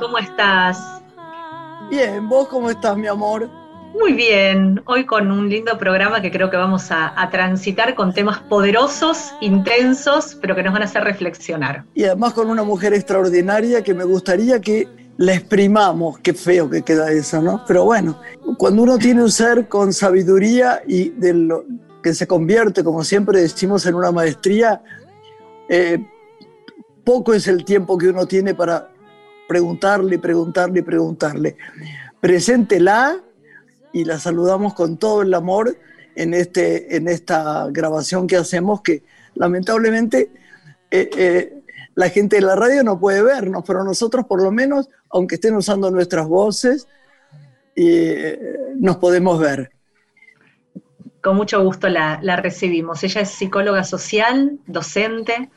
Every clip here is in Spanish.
¿Cómo estás? Bien, ¿vos cómo estás, mi amor? Muy bien, hoy con un lindo programa que creo que vamos a, transitar con temas poderosos, intensos, pero que nos van a hacer reflexionar. Y además con una mujer extraordinaria que me gustaría que la exprimamos, qué feo que queda eso, ¿no? Pero bueno, cuando uno tiene un ser con sabiduría y de lo que se convierte, como siempre decimos, en una maestría, eh, poco es el tiempo que uno tiene para preguntarle, preguntarle, preguntarle. Preséntela y la saludamos con todo el amor en, este, en esta grabación que hacemos, que lamentablemente eh, eh, la gente de la radio no puede vernos, pero nosotros por lo menos, aunque estén usando nuestras voces, eh, nos podemos ver. Con mucho gusto la, la recibimos. Ella es psicóloga social, docente,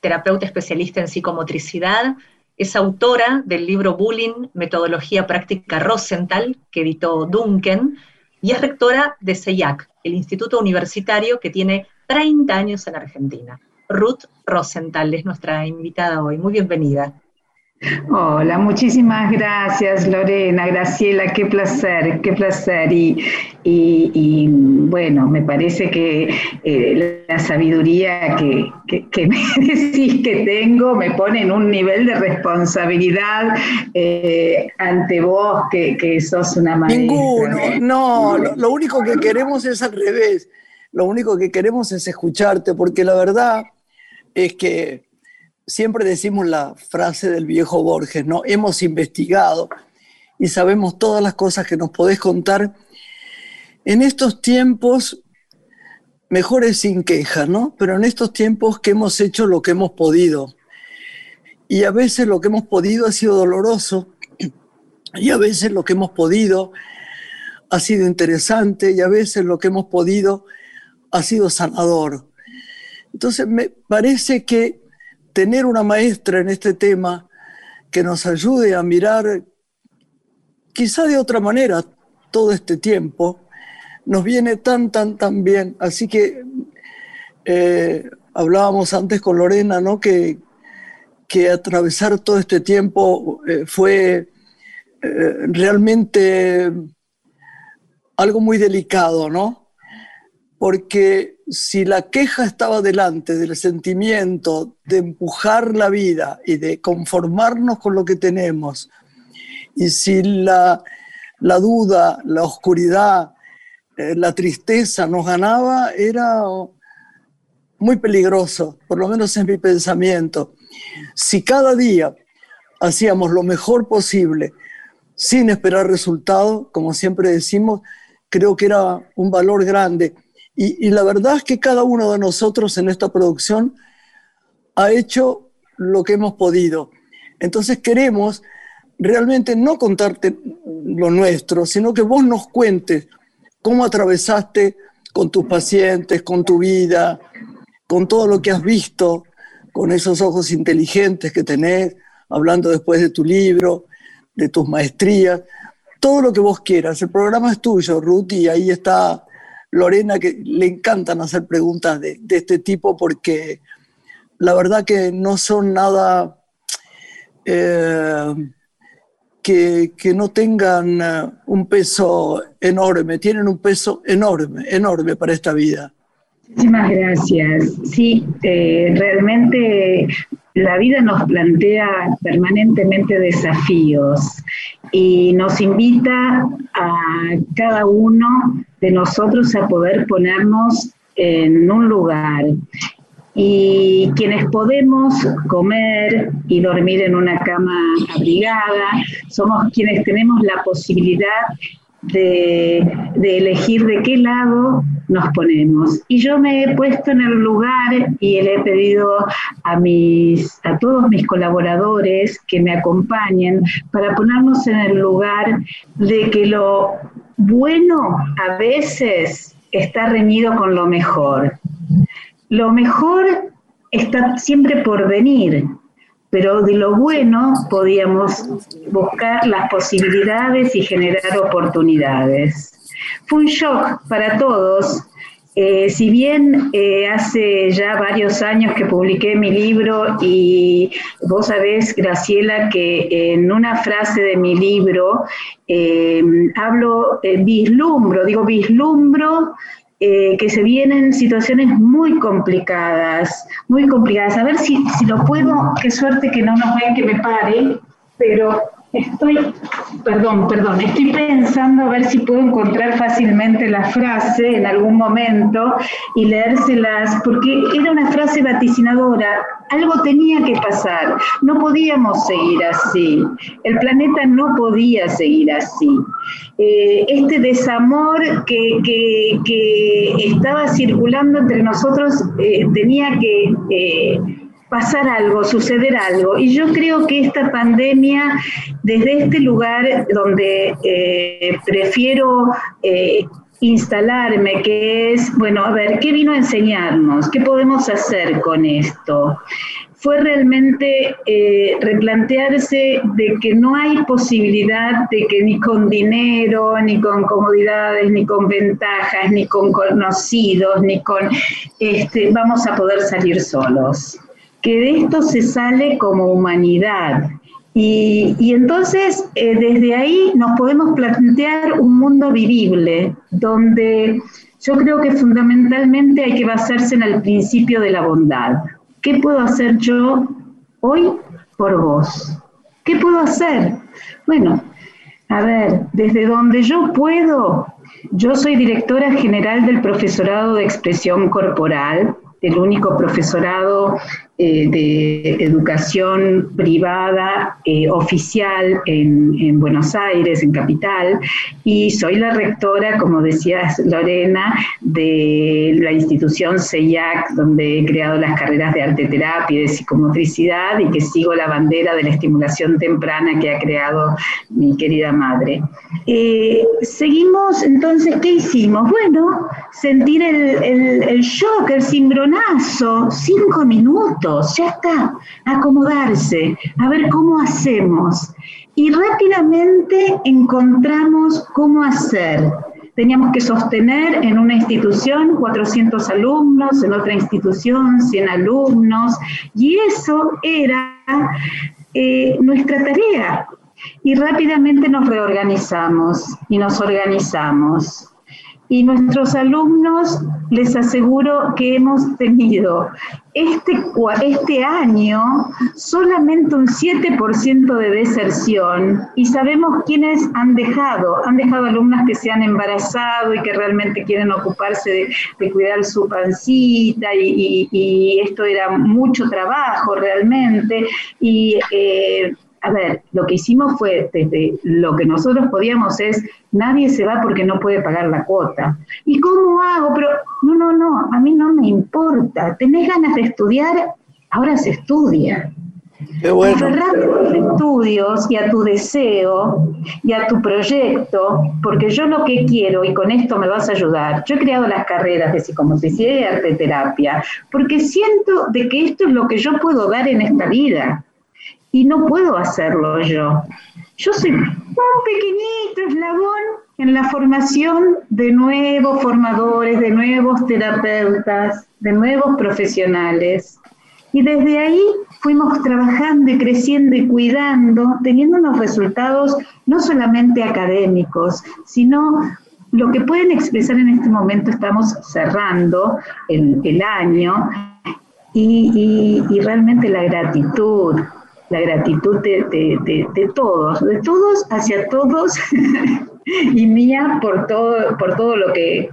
terapeuta especialista en psicomotricidad, es autora del libro Bullying, Metodología Práctica Rosenthal, que editó Duncan, y es rectora de CEIAC, el instituto universitario que tiene 30 años en Argentina. Ruth Rosenthal es nuestra invitada hoy. Muy bienvenida. Hola, muchísimas gracias Lorena, Graciela, qué placer, qué placer. Y, bueno, me parece que eh, la sabiduría que, me decís que tengo me pone en un nivel de responsabilidad eh, ante vos que, sos una maestra. Ninguno, no, lo único que queremos es al revés, lo único que queremos es escucharte, porque la verdad es que siempre decimos la frase del viejo Borges, ¿no? Hemos investigado y sabemos todas las cosas que nos podés contar. En estos tiempos, mejores sin queja, ¿no? Pero en estos tiempos que hemos hecho lo que hemos podido. Y a veces lo que hemos podido ha sido doloroso y a veces lo que hemos podido ha sido interesante y a veces lo que hemos podido ha sido sanador. Entonces me parece que tener una maestra en este tema que nos ayude a mirar quizá de otra manera todo este tiempo, nos viene tan, tan, tan bien. Así que eh, hablábamos antes con Lorena, ¿no? Que, que atravesar todo este tiempo eh, fue eh, realmente algo muy delicado, ¿no? Porque si la queja estaba delante del sentimiento de empujar la vida y de conformarnos con lo que tenemos, y si la, duda, la oscuridad, eh, la tristeza nos ganaba, era muy peligroso, por lo menos en mi pensamiento. Si cada día hacíamos lo mejor posible, sin esperar resultado, como siempre decimos, creo que era un valor grande y, la verdad es que cada uno de nosotros en esta producción ha hecho lo que hemos podido. Entonces queremos realmente no contarte lo nuestro, sino que vos nos cuentes cómo atravesaste con tus pacientes, con tu vida, con todo lo que has visto, con esos ojos inteligentes que tenés, hablando después de tu libro, de tus maestrías, todo lo que vos quieras. El programa es tuyo, Ruth, y ahí está Lorena, que le encantan hacer preguntas de, este tipo porque la verdad que no son nada eh, que, no tengan eh, un peso enorme, tienen un peso enorme, enorme para esta vida. Muchísimas gracias. Sí, eh, realmente la vida nos plantea permanentemente desafíos y nos invita a cada uno de nosotros a poder ponernos en un lugar. Y quienes podemos comer y dormir en una cama abrigada, somos quienes tenemos la posibilidad de, elegir de qué lado nos ponemos. Y yo me he puesto en el lugar y le he pedido a, mis, a todos mis colaboradores que me acompañen para ponernos en el lugar de que lo bueno a veces está reñido con lo mejor. Lo mejor está siempre por venir, pero de lo bueno podíamos buscar las posibilidades y generar oportunidades. Fue un shock para todos eh, si bien eh, hace ya varios años que publiqué mi libro y vos sabés, Graciela, que en una frase de mi libro eh, hablo, vislumbro, digo vislumbro que se vienen situaciones muy complicadas, muy complicadas. A ver si, si lo puedo, qué suerte que no nos ven que me pare, pero Estoy, perdón, perdón, estoy pensando a ver si puedo encontrar fácilmente la frase en algún momento y leérselas, porque era una frase vaticinadora, algo tenía que pasar, no podíamos seguir así, el planeta no podía seguir así. Eh, este desamor que, estaba circulando entre nosotros eh, tenía que... Eh, pasar algo, suceder algo. Y yo creo que esta pandemia, desde este lugar donde eh, prefiero eh, instalarme, que es, bueno, a ver, ¿qué vino a enseñarnos? ¿Qué podemos hacer con esto? Fue realmente eh, replantearse de que no hay posibilidad de que ni con dinero, ni con comodidades, ni con ventajas, ni con conocidos, ni con, este, vamos a poder salir solos que de esto se sale como humanidad. Y, entonces eh, desde ahí nos podemos plantear un mundo vivible, donde yo creo que fundamentalmente hay que basarse en el principio de la bondad. ¿Qué puedo hacer yo hoy por vos? ¿Qué puedo hacer? Bueno, a ver, desde donde yo puedo, yo soy directora general del profesorado de expresión corporal, el único profesorado eh, de educación privada eh, oficial en, Buenos Aires, en Capital, y soy la rectora, como decías Lorena, de la institución CEIAC, donde he creado las carreras de arte terapia y de psicomotricidad, y que sigo la bandera de la estimulación temprana que ha creado mi querida madre. Eh, seguimos, entonces, ¿qué hicimos? Bueno, sentir el, el, el shock, el cimbronazo, cinco minutos ya está, acomodarse, a ver cómo hacemos. Y rápidamente encontramos cómo hacer. Teníamos que sostener en una institución 400 alumnos, en otra institución 100 alumnos, y eso era eh, nuestra tarea. Y rápidamente nos reorganizamos y nos organizamos. Y nuestros alumnos, les aseguro que hemos tenido este, este año solamente un 7% de deserción y sabemos quiénes han dejado. Han dejado alumnas que se han embarazado y que realmente quieren ocuparse de, cuidar su pancita y, esto era mucho trabajo realmente. Eh, a ver, lo que hicimos fue, desde lo que nosotros podíamos es, nadie se va porque no puede pagar la cuota. ¿Y cómo hago? Pero, no, no, no, a mí no me importa. ¿Tenés ganas de estudiar? Ahora se estudia. Qué bueno. Aferrate a tus estudios y a tu deseo y a tu proyecto, porque yo lo que quiero, y con esto me vas a ayudar, yo he creado las carreras de psicomotricidad y arte terapia, porque siento de que esto es lo que yo puedo dar en esta vida y no puedo hacerlo yo. Yo soy un pequeñito eslabón en la formación de nuevos formadores, de nuevos terapeutas, de nuevos profesionales. Y desde ahí fuimos trabajando y creciendo y cuidando, teniendo unos resultados no solamente académicos, sino lo que pueden expresar en este momento, estamos cerrando el, año, y, y realmente la gratitud, la gratitud de, todos, de todos hacia todos y mía por todo, por todo lo que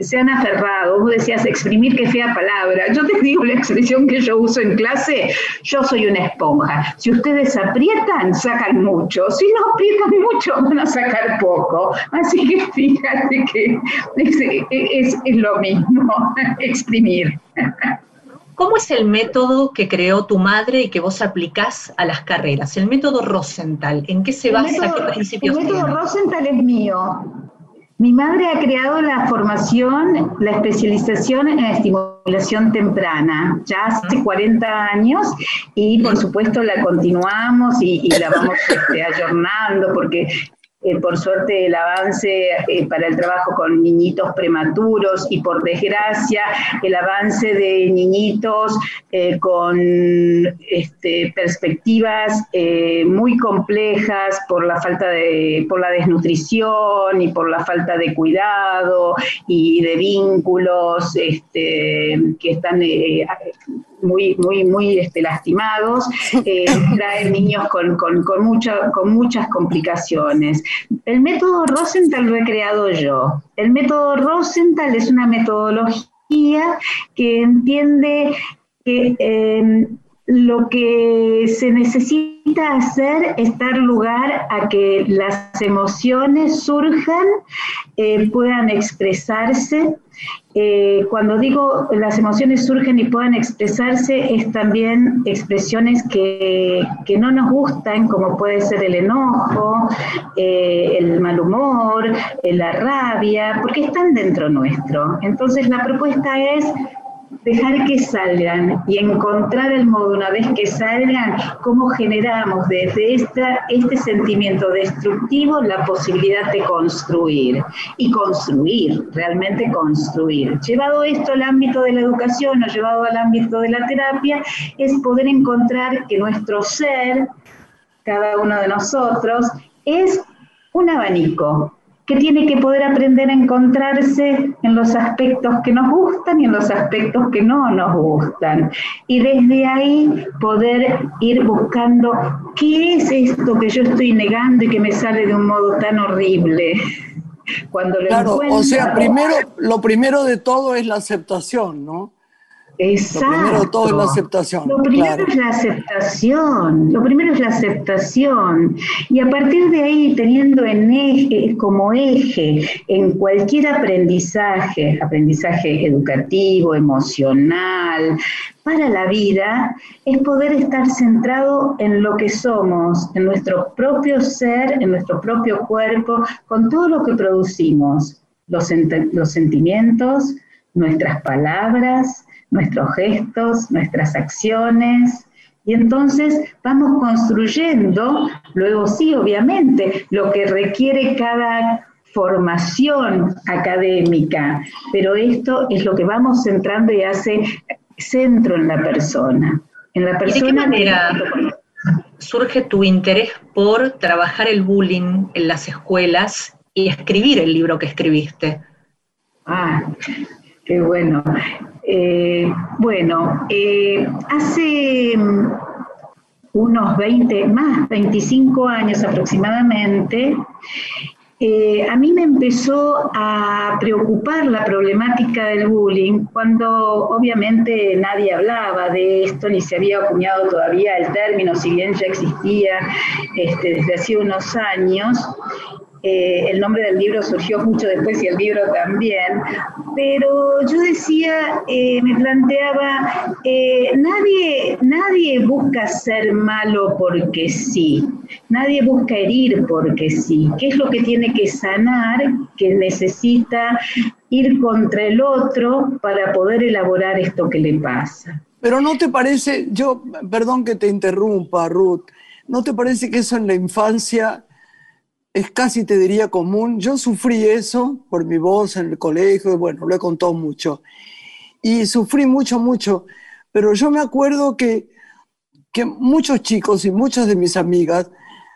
se han aferrado. Vos decías exprimir, qué fea palabra. Yo te digo la expresión que yo uso en clase, yo soy una esponja. Si ustedes aprietan, sacan mucho. Si no aprietan mucho, van a sacar poco. Así que fíjate que es, es lo mismo, exprimir. ¿Cómo es el método que creó tu madre y que vos aplicás a las carreras? El método Rosenthal, ¿en qué se basa? ¿Qué principios El método Rosenthal es mío. Mi madre ha creado la formación, la especialización en estimulación temprana, ya hace 40 años, y por supuesto la continuamos y, la vamos este, ayornando porque eh, por suerte el avance eh, para el trabajo con niñitos prematuros y por desgracia el avance de niñitos eh, con este, perspectivas muy complejas por la falta de, por la desnutrición y por la falta de cuidado y de vínculos este, que están muy, muy, muy este, lastimados, eh, traen niños con, con, con, con muchas complicaciones. El método Rosenthal lo he creado yo. El método Rosenthal es una metodología que entiende que em, lo que se necesita hacer es dar lugar a que las emociones surjan, eh, puedan expresarse eh, cuando digo las emociones surgen y puedan expresarse, es también expresiones que, no nos gustan, como puede ser el enojo, eh, el mal humor, la rabia, porque están dentro nuestro. Entonces la propuesta es dejar que salgan y encontrar el modo una vez que salgan, cómo generamos desde esta, este sentimiento destructivo la posibilidad de construir y construir, realmente construir. Llevado esto al ámbito de la educación o llevado al ámbito de la terapia, es poder encontrar que nuestro ser, cada uno de nosotros, es un abanico, que tiene que poder aprender a encontrarse en los aspectos que nos gustan y en los aspectos que no nos gustan. Y desde ahí poder ir buscando qué es esto que yo estoy negando y que me sale de un modo tan horrible. Cuando claro, o sea, primero, lo primero de todo es la aceptación, ¿no? Exacto. Lo primero todo es la aceptación. Lo primero es la aceptación. Lo primero es la aceptación. Y a partir de ahí, teniendo en eje, como eje en cualquier aprendizaje, aprendizaje educativo, emocional, para la vida, es poder estar centrado en lo que somos, en nuestro propio ser, en nuestro propio cuerpo, con todo lo que producimos, los, los sentimientos, nuestras palabras, nuestros gestos, nuestras acciones. Y entonces vamos construyendo, luego sí, obviamente, lo que requiere cada formación académica, pero esto es lo que vamos centrando y hace centro en la persona. En la persona ¿Y de qué manera surge tu interés por trabajar el bullying en las escuelas y escribir el libro que escribiste? Ah, qué bueno. Eh, bueno, eh, hace mm, unos 20, más 25 años aproximadamente, eh, a mí me empezó a preocupar la problemática del bullying cuando obviamente nadie hablaba de esto, ni se había acuñado todavía el término, si bien ya existía este, desde hace unos años. Eh, el nombre del libro surgió mucho después y el libro también, pero yo decía, eh, me planteaba, eh, nadie, nadie busca ser malo porque sí, nadie busca herir porque sí, ¿qué es lo que tiene que sanar, que necesita ir contra el otro para poder elaborar esto que le pasa? Pero no te parece, yo, perdón que te interrumpa, Ruth, ¿no te parece que eso en la infancia es casi, te diría, común. Yo sufrí eso por mi voz en el colegio, bueno, lo he contado mucho. Y sufrí mucho, mucho. Pero yo me acuerdo que, que muchos chicos y muchas de mis amigas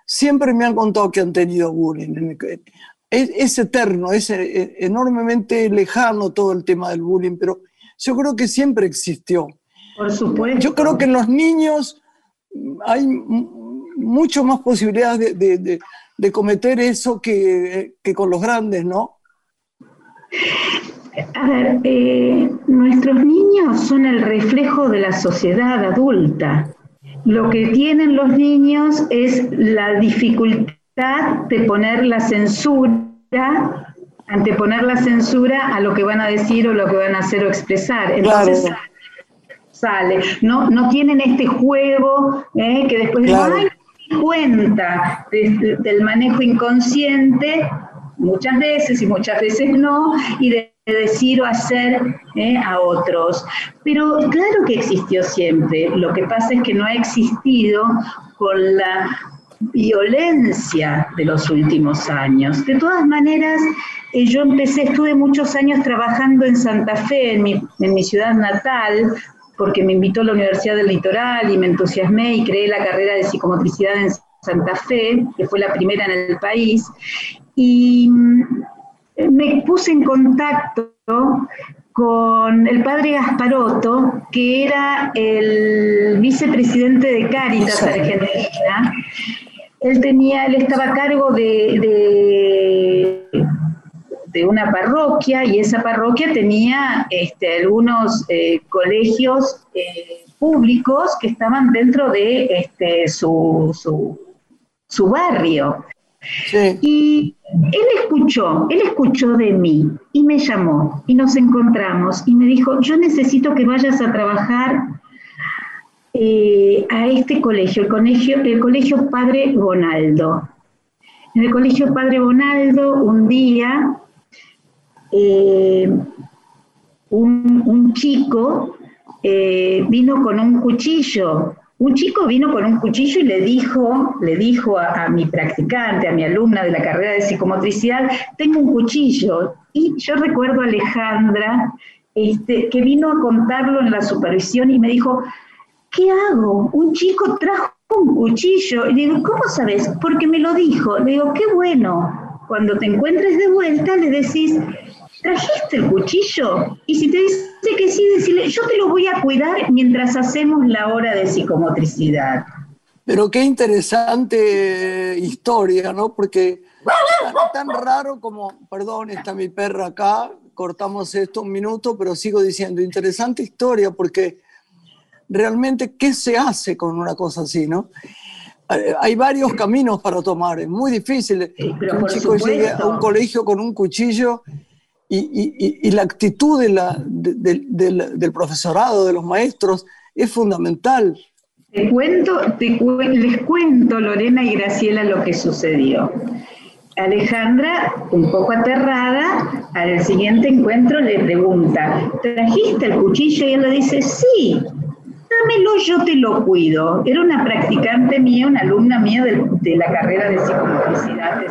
siempre me han contado que han tenido bullying. Es, es eterno, es e, enormemente lejano todo el tema del bullying, pero yo creo que siempre existió. Por supuesto. Yo creo que en los niños hay mucho más posibilidades de de cometer eso que, con los grandes, ¿no? A ver, eh, nuestros niños son el reflejo de la sociedad adulta. Lo que tienen los niños es la dificultad de poner la censura, anteponer la censura a lo que van a decir o lo que van a hacer o expresar. Entonces sale. No, no tienen este juego eh, que después cuenta del manejo inconsciente muchas veces y muchas veces no, y de decir o hacer eh, a otros. Pero claro que existió siempre, lo que pasa es que no ha existido con la violencia de los últimos años. De todas maneras, eh, yo empecé, estuve muchos años trabajando en Santa Fe, en mi, en mi ciudad natal, porque me invitó a la Universidad del Litoral y me entusiasmé y creé la carrera de psicomotricidad en Santa Fe, que fue la primera en el país. Y me puse en contacto con el padre Gasparotto, que era el vicepresidente de Cáritas Argentina. Él tenía, él estaba a cargo de, de, una parroquia y esa parroquia tenía este, algunos eh, colegios eh, públicos que estaban dentro de este, su, su, su barrio. Y él escuchó, él escuchó de mí y me llamó y nos encontramos y me dijo, yo necesito que vayas a trabajar eh, a este colegio, el colegio, el colegio Padre Bonaldo. En el colegio Padre Bonaldo, un día, eh, un, chico eh, vino con un cuchillo un chico vino con un cuchillo y le dijo, le dijo a, mi practicante, a mi alumna de la carrera de psicomotricidad, tengo un cuchillo. Y yo recuerdo a Alejandra, este, que vino a contarlo en la supervisión y me dijo, ¿qué hago? Un chico trajo un cuchillo. Y digo, ¿cómo sabes? Porque me lo dijo. Le digo, qué bueno. Cuando te encuentres de vuelta, le decís, ¿trajiste el cuchillo? Y si te dice que sí, decirle, yo te lo voy a cuidar mientras hacemos la hora de psicomotricidad. Pero qué interesante historia, ¿no? Porque tan, tan raro como, perdón, está mi perra acá, cortamos esto un minuto, pero sigo diciendo, interesante historia porque realmente, ¿qué se hace con una cosa así, no? Eh, hay varios caminos para tomar, es muy difícil que un chico llegue a un colegio con un cuchillo y, la actitud del profesorado, de los maestros, es fundamental. Te cuento, les cuento, Lorena y Graciela, lo que sucedió. Alejandra, un poco aterrada, al siguiente encuentro le pregunta, ¿trajiste el cuchillo? Y él le dice, sí, dámelo, yo te lo cuido. Era una practicante mía, una alumna mía de, la carrera de psicomotricidad de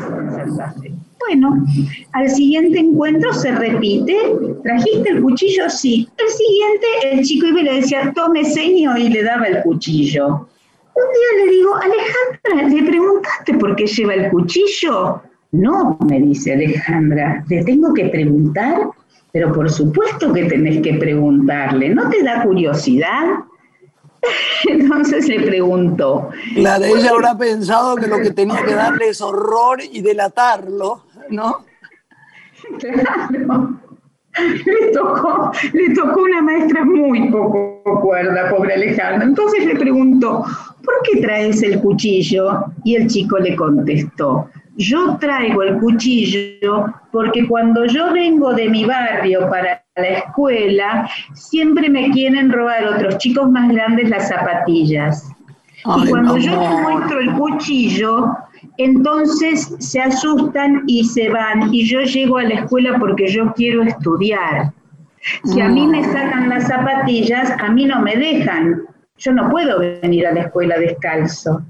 Fe. Bueno, al siguiente encuentro se repite, ¿trajiste el cuchillo? Sí. El siguiente, el chico iba y le decía, tome seño y le daba el cuchillo. Un día le digo, Alejandra, ¿le preguntaste por qué lleva el cuchillo? No, me dice Alejandra, ¿le tengo que preguntar? Pero por supuesto que tenés que preguntarle, ¿no te da curiosidad? Entonces le preguntó. La de ella habrá pensado que lo que tenía que darle es horror y delatarlo. ¿No? Claro. Le tocó, le tocó una maestra muy poco cuerda, pobre Alejandra. Entonces le preguntó, ¿por qué traes el cuchillo? Y el chico le contestó, yo traigo el cuchillo porque cuando yo vengo de mi barrio para la escuela, siempre me quieren robar otros chicos más grandes las zapatillas. y cuando yo les muestro el cuchillo, entonces se asustan y se van. Y yo llego a la escuela porque yo quiero estudiar. Si a mí me sacan las zapatillas, a mí no me dejan. Yo no puedo venir a la escuela descalzo.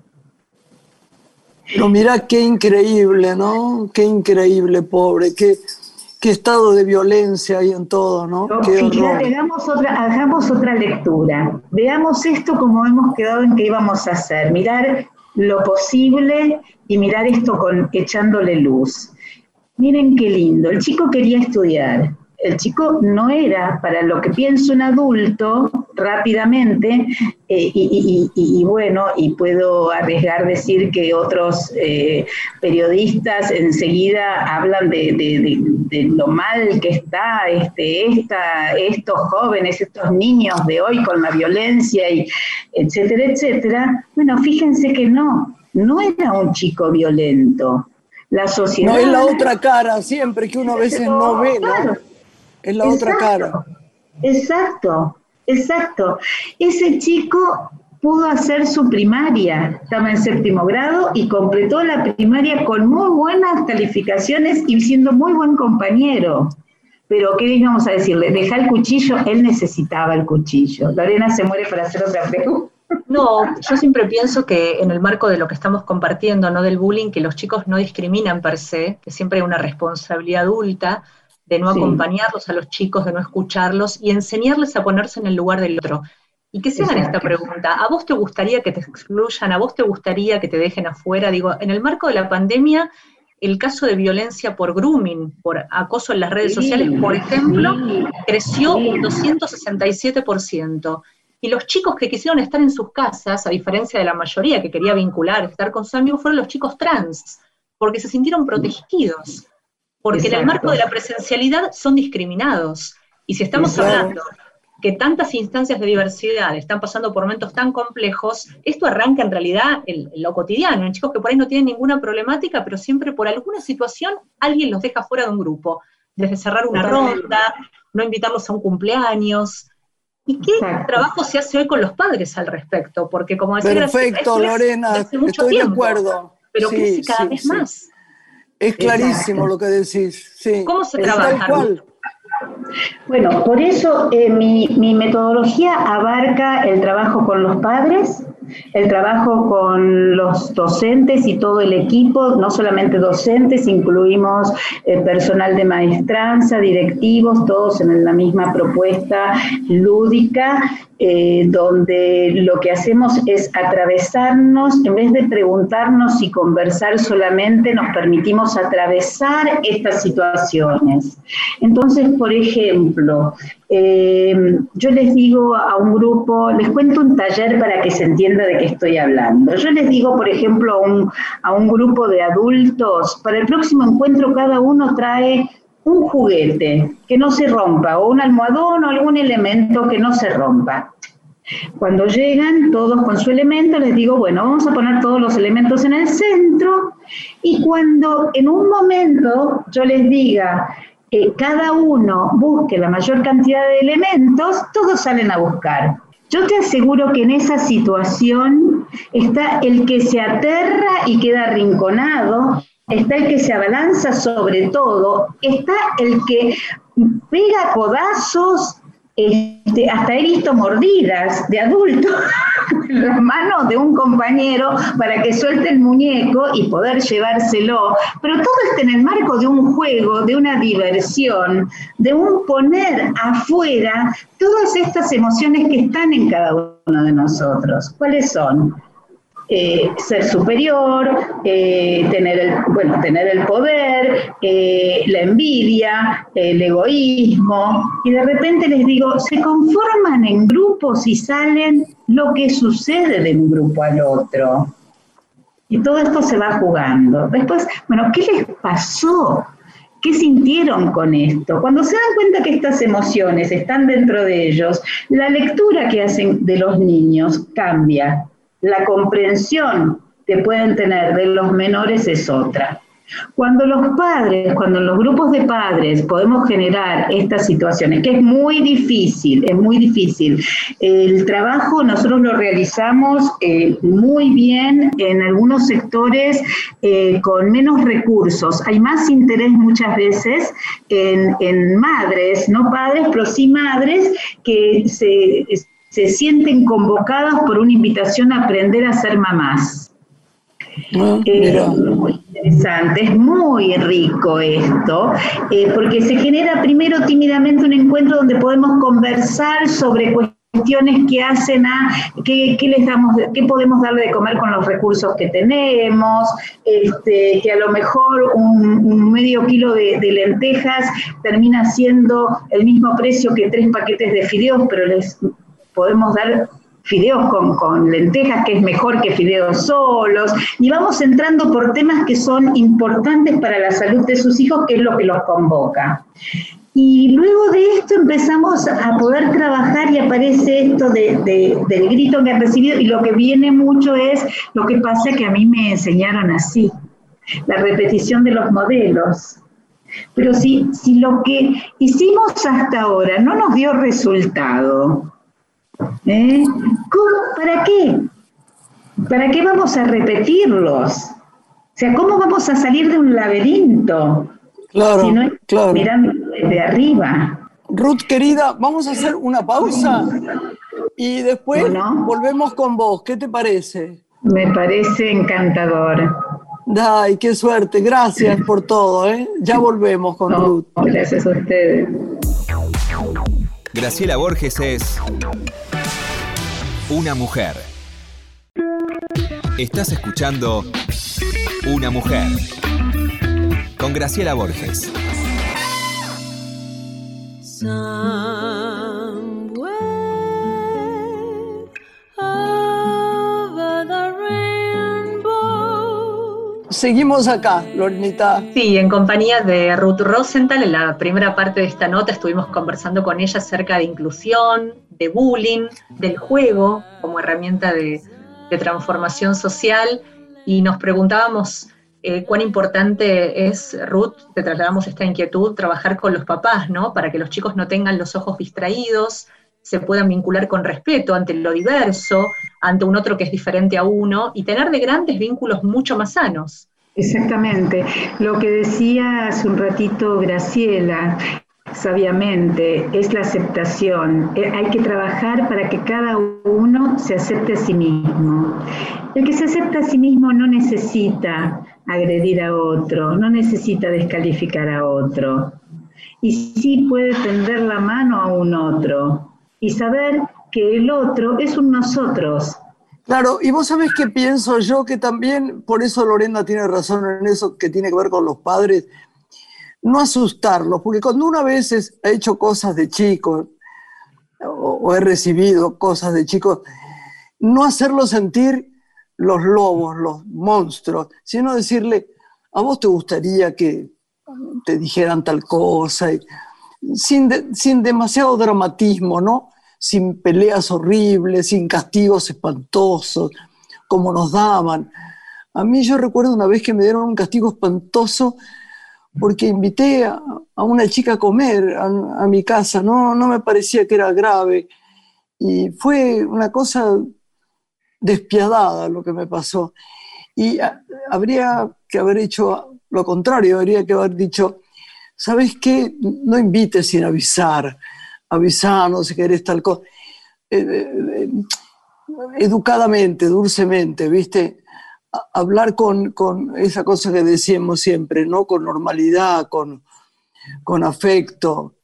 Pero mira qué increíble, ¿no? Qué increíble, pobre, qué, qué estado de violencia hay en todo, ¿no? hagamos otra, hagamos otra lectura. Veamos esto como hemos quedado en que íbamos a hacer. Mirar lo posible y mirar esto con echándole luz. Miren qué lindo, el chico quería estudiar, el chico no era para lo que piensa un adulto rápidamente, eh, y, bueno, y puedo arriesgar decir que otros eh, periodistas enseguida hablan de, lo mal que está este, esta, estos jóvenes, estos niños de hoy con la violencia, y etcétera, etcétera. Bueno, fíjense que no, no era un chico violento. La sociedad. No es la otra cara, siempre que uno a veces no ve, ¿no? Es la otra cara. Exacto, exacto. Ese chico pudo hacer su primaria, estaba en séptimo grado y completó la primaria con muy buenas calificaciones y siendo muy buen compañero. Pero, ¿qué íbamos a decirle? Deja el cuchillo, él necesitaba el cuchillo. Lorena se muere para hacer otra pregunta. No, yo siempre pienso que en el marco de lo que estamos compartiendo, no del bullying, que los chicos no discriminan per se, que siempre hay una responsabilidad adulta de no acompañarlos a los chicos, de no escucharlos y enseñarles a ponerse en el lugar del otro. Y que se hagan esta pregunta, ¿a vos te gustaría que te excluyan? ¿A vos te gustaría que te dejen afuera? Digo, en el marco de la pandemia, el caso de violencia por grooming, por acoso en las redes sociales, por ejemplo, creció un 267%. Y los chicos que quisieron estar en sus casas, a diferencia de la mayoría que quería vincular, estar con su amigo, fueron los chicos trans, porque se sintieron protegidos, porque en el marco de la presencialidad son discriminados. Y si estamos hablando que tantas instancias de diversidad están pasando por momentos tan complejos, esto arranca en realidad en, lo cotidiano, en chicos que por ahí no tienen ninguna problemática, pero siempre por alguna situación alguien los deja fuera de un grupo, desde cerrar una ronda, no invitarlos a un cumpleaños, ¿Y qué trabajo se hace hoy con los padres al respecto? Porque como decía Perfecto, Lorena, estoy de acuerdo. Pero sí, cada vez más. Es clarísimo lo que decís. ¿Cómo se trabaja? Bueno, por eso eh, mi, mi metodología abarca el trabajo con los padres, el trabajo con los docentes y todo el equipo, no solamente docentes, incluimos eh, personal de maestranza, directivos, todos en la misma propuesta lúdica, eh, donde lo que hacemos es atravesarnos, en vez de preguntarnos y conversar solamente, nos permitimos atravesar estas situaciones. Entonces, por ejemplo, eh, yo les digo a un grupo, les cuento un taller para que se entienda de qué estoy hablando. Yo les digo, por ejemplo, a un, a un grupo de adultos, para el próximo encuentro cada uno trae un juguete que no se rompa, o un almohadón o algún elemento que no se rompa. Cuando llegan todos con su elemento, les digo, bueno, vamos a poner todos los elementos en el centro y cuando en un momento yo les diga, cada uno busque la mayor cantidad de elementos, todos salen a buscar. Yo te aseguro que en esa situación está el que se aterra y queda arrinconado, está el que se abalanza sobre todo, está el que pega codazos este, hasta he visto mordidas de adulto en las manos de un compañero para que suelte el muñeco y poder llevárselo. Pero todo está en el marco de un juego, de una diversión, de un poner afuera todas estas emociones que están en cada uno de nosotros. ¿Cuáles son? Eh, ser superior, eh, tener, el, bueno, tener el poder, eh, la envidia, el egoísmo, y de repente les digo, se conforman en grupos y salen lo que sucede de un grupo al otro. Y todo esto se va jugando. Después, bueno, ¿qué les pasó? ¿Qué sintieron con esto? Cuando se dan cuenta que estas emociones están dentro de ellos, la lectura que hacen de los niños cambia la comprensión que pueden tener de los menores es otra. Cuando los padres, cuando los grupos de padres podemos generar estas situaciones, que es muy difícil, es muy difícil. El trabajo nosotros lo realizamos eh, muy bien en algunos sectores eh, con menos recursos. Hay más interés muchas veces en, en madres, no padres, pero sí madres que se se sienten convocados por una invitación a aprender a ser mamás. Ah, eh, muy interesante, es muy rico esto, eh, porque se genera primero tímidamente un encuentro donde podemos conversar sobre cuestiones que hacen a qué, les damos, qué podemos darle de comer con los recursos que tenemos, este, que a lo mejor un, medio kilo de, de, lentejas termina siendo el mismo precio que tres paquetes de fideos, pero les podemos dar fideos con, lentejas, que es mejor que fideos solos, y vamos entrando por temas que son importantes para la salud de sus hijos, que es lo que los convoca. Y luego de esto empezamos a poder trabajar y aparece esto de, del grito que han recibido, y lo que viene mucho es lo que pasa que a mí me enseñaron así, la repetición de los modelos. Pero si, si lo que hicimos hasta ahora no nos dio resultado, ¿Eh? ¿Para qué? ¿Para qué vamos a repetirlos? O sea, ¿cómo vamos a salir de un laberinto? Claro, si no claro. mirando desde arriba. Ruth, querida, vamos a hacer una pausa y después volvemos con vos. ¿Qué te parece? Me parece encantador. Ay, qué suerte. Gracias por todo. ¿eh? Ya volvemos con Ruth. Gracias a ustedes. Graciela Borges es una mujer. Estás escuchando Una mujer con Graciela Borges. Seguimos acá, Lorenita. Sí, en compañía de Ruth Rosenthal, en la primera parte de esta nota estuvimos conversando con ella acerca de inclusión, de bullying, del juego como herramienta de, transformación social y nos preguntábamos eh, cuán importante es, Ruth, te trasladamos esta inquietud, trabajar con los papás, ¿no? Para que los chicos no tengan los ojos distraídos, se puedan vincular con respeto ante lo diverso, ante un otro que es diferente a uno, y tener de grandes vínculos mucho más sanos. Exactamente. Lo que decía hace un ratito Graciela, sabiamente, es la aceptación. Eh, hay que trabajar para que cada uno se acepte a sí mismo. El que se acepta a sí mismo no necesita agredir a otro, no necesita descalificar a otro. Y sí puede tender la mano a un otro y saber que el otro es un nosotros. Claro, y vos sabés que pienso yo que también, por eso Lorena tiene razón en eso que tiene que ver con los padres, no asustarlos, porque cuando una vez ha hecho cosas de chico o, he recibido cosas de chicos, no hacerlo sentir los lobos, los monstruos, sino decirle, a vos te gustaría que te dijeran tal cosa, sin, sin demasiado dramatismo, ¿no? Sin peleas horribles, sin castigos espantosos, como nos daban. A mí yo recuerdo una vez que me dieron un castigo espantoso porque invité a, una chica a comer a, mi casa, no, no me parecía que era grave. Y fue una cosa despiadada lo que me pasó. Y habría que haber hecho lo contrario, habría que haber dicho, ¿sabes qué? No invites sin avisar, avisanos si querés tal cosa. Eh, eh, eh, educadamente, dulcemente, ¿viste? Hablar con, esa cosa que decíamos siempre, ¿no? Con normalidad, con, con afecto,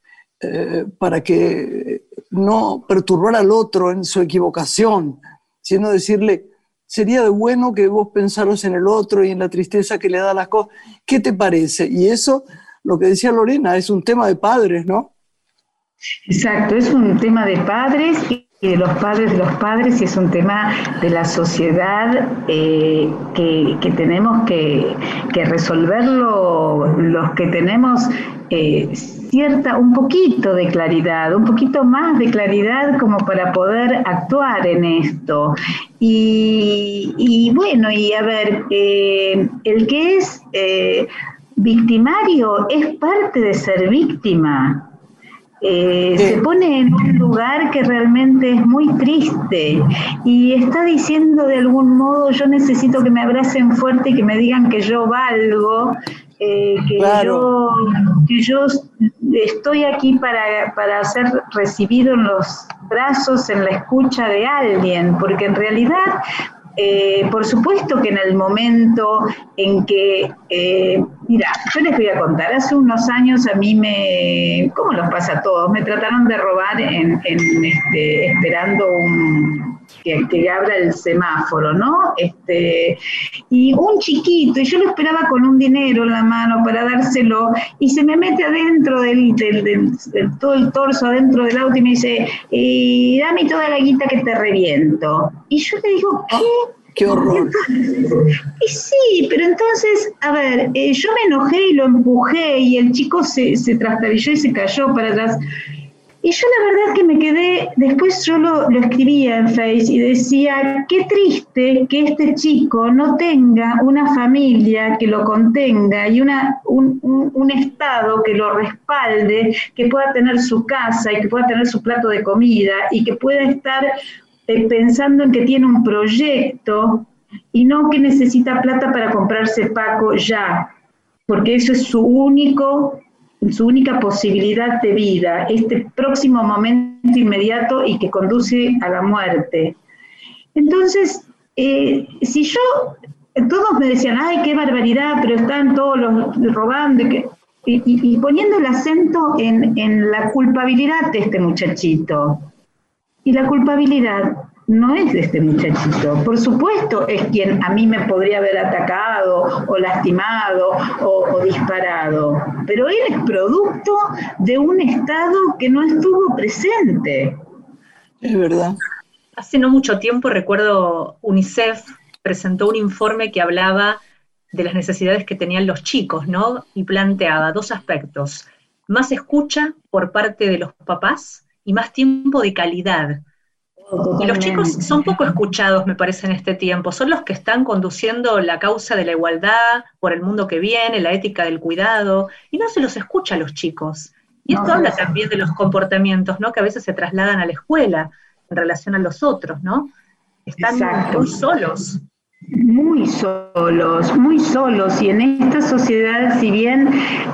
para que no perturbar al otro en su equivocación, sino decirle, sería de bueno que vos pensaros en el otro y en la tristeza que le da las cosas. ¿Qué te parece? Y eso, lo que decía Lorena, es un tema de padres, ¿no? Exacto, es un tema de padres y de los padres de los padres y es un tema de la sociedad eh, que, tenemos que, resolverlo los que tenemos eh, cierta, un poquito de claridad, un poquito más de claridad como para poder actuar en esto. Y, bueno, y a ver, eh, el que es victimario es parte de ser víctima. Eh, se pone en un lugar que realmente es muy triste y está diciendo de algún modo yo necesito que me abracen fuerte y que me digan que yo valgo, eh, que, yo, que yo estoy aquí para, para ser recibido en los brazos, en la escucha de alguien, porque en realidad eh, por supuesto que en el momento en que, eh, mira, yo les voy a contar, hace unos años a mí me, ¿cómo los pasa a todos? Me trataron de robar en, este, esperando un, que, que, abra el semáforo, ¿no? Este, y un chiquito, y yo lo esperaba con un dinero en la mano para dárselo, y se me mete adentro del, del, todo el torso adentro del auto y me dice, y dame toda la guita que te reviento. Y yo le digo, ¿qué? ¡Qué horror! Y sí, pero entonces, a ver, eh, yo me enojé y lo empujé y el chico se, se trastabilló y se cayó para atrás. Y yo la verdad que me quedé, después yo lo, escribía en Face y decía, qué triste que este chico no tenga una familia que lo contenga y una, un, un, Estado que lo respalde, que pueda tener su casa y que pueda tener su plato de comida y que pueda estar eh, pensando en que tiene un proyecto y no que necesita plata para comprarse Paco ya, porque eso es su único su única posibilidad de vida, este próximo momento inmediato y que conduce a la muerte. Entonces, eh, si yo, todos me decían, ay, qué barbaridad, pero están todos los robando, y, y, poniendo el acento en, en la culpabilidad de este muchachito. Y la culpabilidad no es de este muchachito. Por supuesto es quien a mí me podría haber atacado o lastimado o, disparado, pero él es producto de un Estado que no estuvo presente. Es verdad. Hace no mucho tiempo recuerdo UNICEF presentó un informe que hablaba de las necesidades que tenían los chicos, ¿no? Y planteaba dos aspectos, más escucha por parte de los papás y más tiempo de calidad y los chicos son poco escuchados, me parece, en este tiempo. Son los que están conduciendo la causa de la igualdad por el mundo que viene, la ética del cuidado, y no se los escucha a los chicos. Y esto habla también de los comportamientos, ¿no? Que a veces se trasladan a la escuela en relación a los otros, ¿no? Están muy solos muy solos, muy solos. Y en esta sociedad, si bien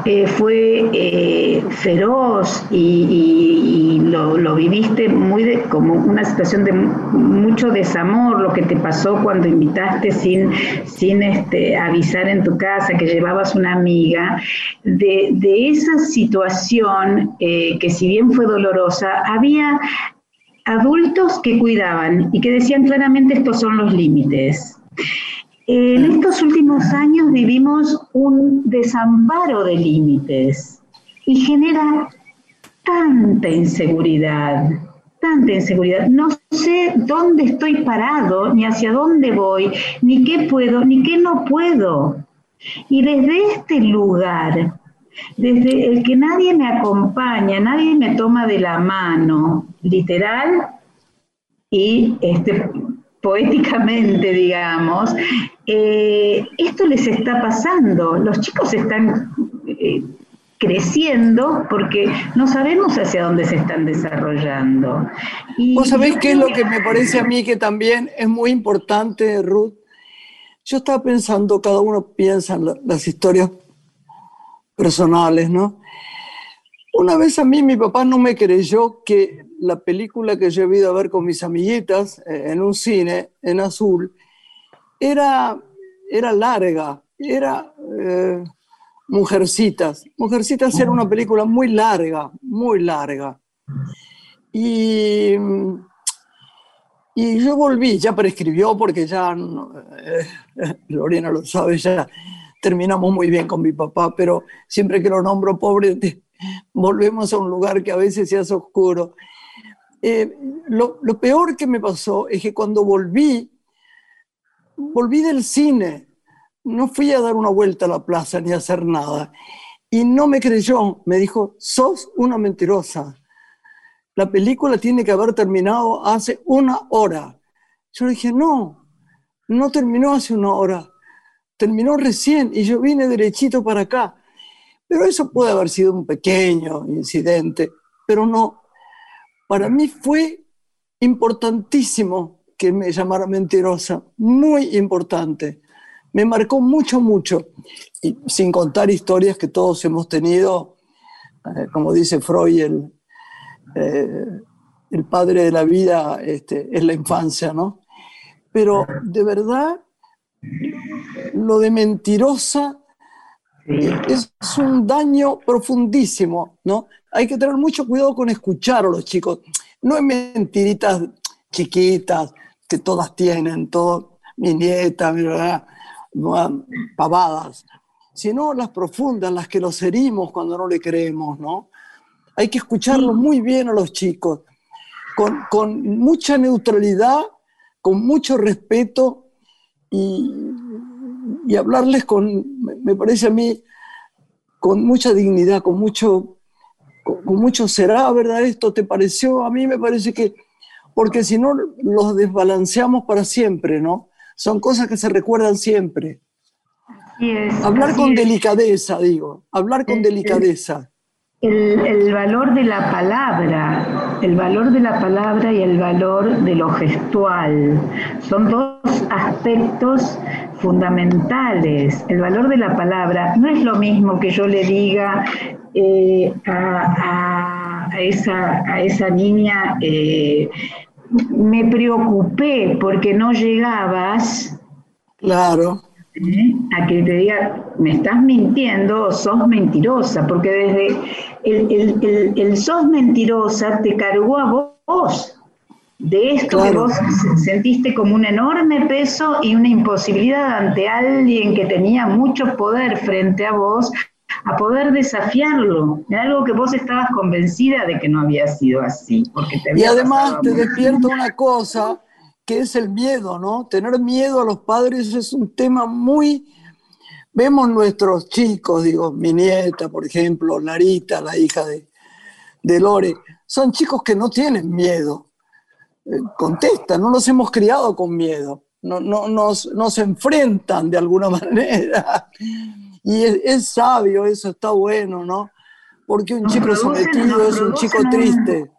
eh, fue eh, feroz y, lo, viviste muy como una situación de mucho desamor, lo que te pasó cuando invitaste sin, sin este, avisar en tu casa que llevabas una amiga, de, esa situación eh, que si bien fue dolorosa, había adultos que cuidaban y que decían claramente estos son los límites en estos últimos años vivimos un desamparo de límites y genera tanta inseguridad, tanta inseguridad. No sé dónde estoy parado, ni hacia dónde voy, ni qué puedo, ni qué no puedo. Y desde este lugar, desde el que nadie me acompaña, nadie me toma de la mano, literal, y este, poéticamente, digamos, eh, esto les está pasando. Los chicos están eh, creciendo porque no sabemos hacia dónde se están desarrollando. Y ¿Vos sabés qué es lo que me parece a mí que también es muy importante, Ruth? Yo estaba pensando, cada uno piensa en las historias personales, ¿no? Una vez a mí mi papá no me creyó que la película que yo he ido a ver con mis amiguitas eh, en un cine en azul era, era larga, era eh, Mujercitas. Mujercitas era una película muy larga, muy larga. Y, y yo volví, ya prescribió porque ya, eh, Lorena lo sabe, ya terminamos muy bien con mi papá, pero siempre que lo nombro pobre, volvemos a un lugar que a veces se hace oscuro. Eh, lo, peor que me pasó es que cuando volví, volví del cine, no fui a dar una vuelta a la plaza ni a hacer nada. Y no me creyó, me dijo, sos una mentirosa. La película tiene que haber terminado hace una hora. Yo dije, no, no terminó hace una hora, terminó recién y yo vine derechito para acá. Pero eso puede haber sido un pequeño incidente, pero no, para mí fue importantísimo que me llamara mentirosa, muy importante. Me marcó mucho, mucho. Y sin contar historias que todos hemos tenido, eh, como dice Freud, el, eh, el, padre de la vida este, es la infancia, ¿no? Pero de verdad, lo de mentirosa es un daño profundísimo, ¿no? Hay que tener mucho cuidado con escuchar a los chicos. No es mentiritas chiquitas que todas tienen, todo, mi nieta, mi verdad, pavadas, sino las profundas, las que los herimos cuando no le creemos, ¿no? Hay que escucharlos muy bien a los chicos, con, con mucha neutralidad, con mucho respeto y, y hablarles con, me parece a mí, con mucha dignidad, con mucho con, mucho será, ¿verdad? Esto te pareció, a mí me parece que, porque si no los desbalanceamos para siempre, ¿no? Son cosas que se recuerdan siempre. hablar con delicadeza, digo, hablar con delicadeza. El, valor de la palabra, el valor de la palabra y el valor de lo gestual. Son dos aspectos fundamentales. El valor de la palabra no es lo mismo que yo le diga eh, a, esa, a, esa, niña, eh, me preocupé porque no llegabas. Claro. ¿eh? A que te diga, me estás mintiendo sos mentirosa, porque desde el, el, sos mentirosa te cargó a vos de esto que vos sentiste como un enorme peso y una imposibilidad ante alguien que tenía mucho poder frente a vos, a poder desafiarlo, de algo que vos estabas convencida de que no había sido así. Porque y además te despierta una cosa que es el miedo, ¿no? Tener miedo a los padres es un tema muy... Vemos nuestros chicos, digo, mi nieta, por ejemplo, Larita, la hija de, de Lore, son chicos que no tienen miedo, contestan, no nos hemos criado con miedo, no, no, nos, nos enfrentan de alguna manera. Y es, sabio, eso está bueno, ¿no? Porque un chico sometido es un chico triste.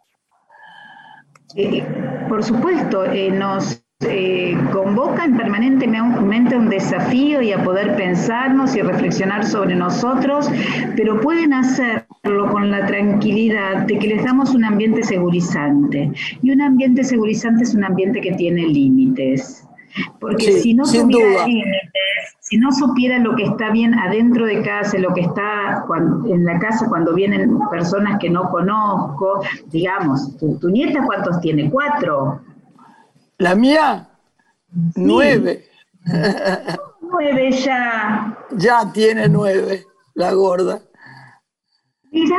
Eh, por supuesto, eh, nos eh, convocan permanentemente a un desafío y a poder pensarnos y reflexionar sobre nosotros, pero pueden hacerlo con la tranquilidad de que les damos un ambiente segurizante. Y un ambiente segurizante es un ambiente que tiene límites. Porque si no tuviera límites, si no supiera lo que está bien adentro de casa, lo que está en la casa cuando vienen personas que no conozco, digamos, ¿tu, nieta cuántos tiene? ¿Cuatro? La mía, nueve. Nueve ya. Ya tiene nueve, la gorda. Mirá,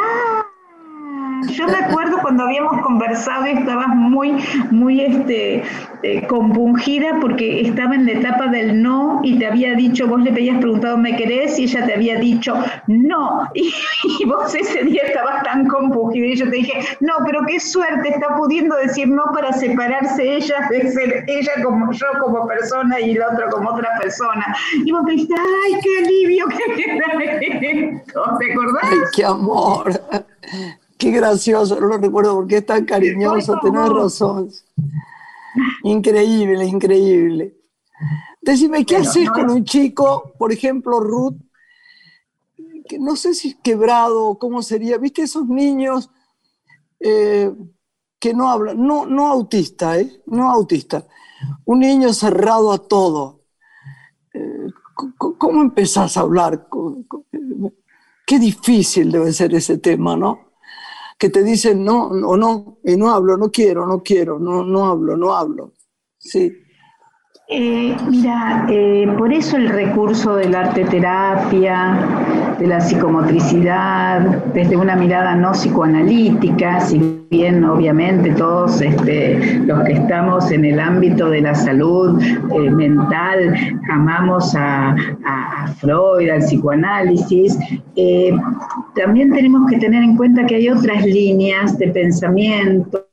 yo me acuerdo cuando habíamos conversado y estabas muy, muy este, eh, compungida porque estaba en la etapa del no y te había dicho, vos le habías preguntado, ¿me querés? Y ella te había dicho, no. Y, vos ese día estabas tan compungida y yo te dije, no, pero qué suerte, está pudiendo decir no para separarse ella de ser ella como yo como persona y el otro como otra persona. Y vos me dijiste, ay, qué alivio que me esto, ¿te acordás? Ay, qué amor. Qué gracioso, no lo recuerdo porque es tan cariñoso, tenés razón. Increíble, increíble. Decime, ¿qué haces con un chico, por ejemplo, Ruth, que no sé si es quebrado, cómo sería, viste esos niños eh, que no hablan, no, no autista, ¿eh? No autista. Un niño cerrado a todo. Eh, ¿Cómo empezás a hablar? Qué difícil debe ser ese tema, ¿no? Que te dicen no o no, y no hablo, no quiero, no quiero, no, no hablo, no hablo. Sí. Eh, mira, eh, por eso el recurso del arte terapia, de la psicomotricidad, desde una mirada no psicoanalítica, si bien obviamente todos este, los que estamos en el ámbito de la salud eh, mental amamos a, a, Freud, al psicoanálisis, también tenemos que tener en cuenta que hay otras líneas de pensamiento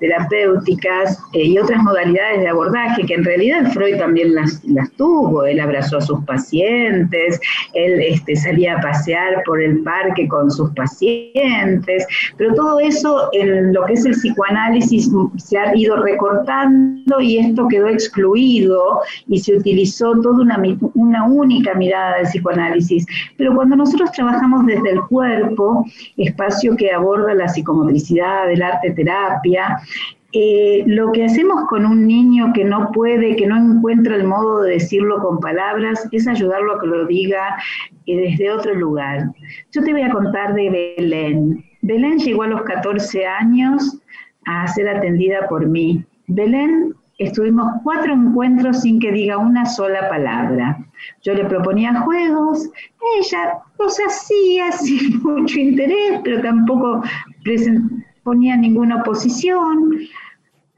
terapéuticas y otras modalidades de abordaje que en realidad Freud también las, las tuvo, él abrazó a sus pacientes, él este, salía a pasear por el parque con sus pacientes, pero todo eso en lo que es el psicoanálisis se ha ido recortando y esto quedó excluido y se utilizó toda una, una única mirada del psicoanálisis. Pero cuando nosotros trabajamos desde el cuerpo, espacio que aborda la psicomotricidad, el arte terapia, eh, lo que hacemos con un niño que no puede, que no encuentra el modo de decirlo con palabras, es ayudarlo a que lo diga eh, desde otro lugar. Yo te voy a contar de Belén. Belén llegó a los 14 años a ser atendida por mí. Belén estuvimos cuatro encuentros sin que diga una sola palabra. Yo le proponía juegos, ella los hacía sin mucho interés, pero tampoco ponía ninguna oposición.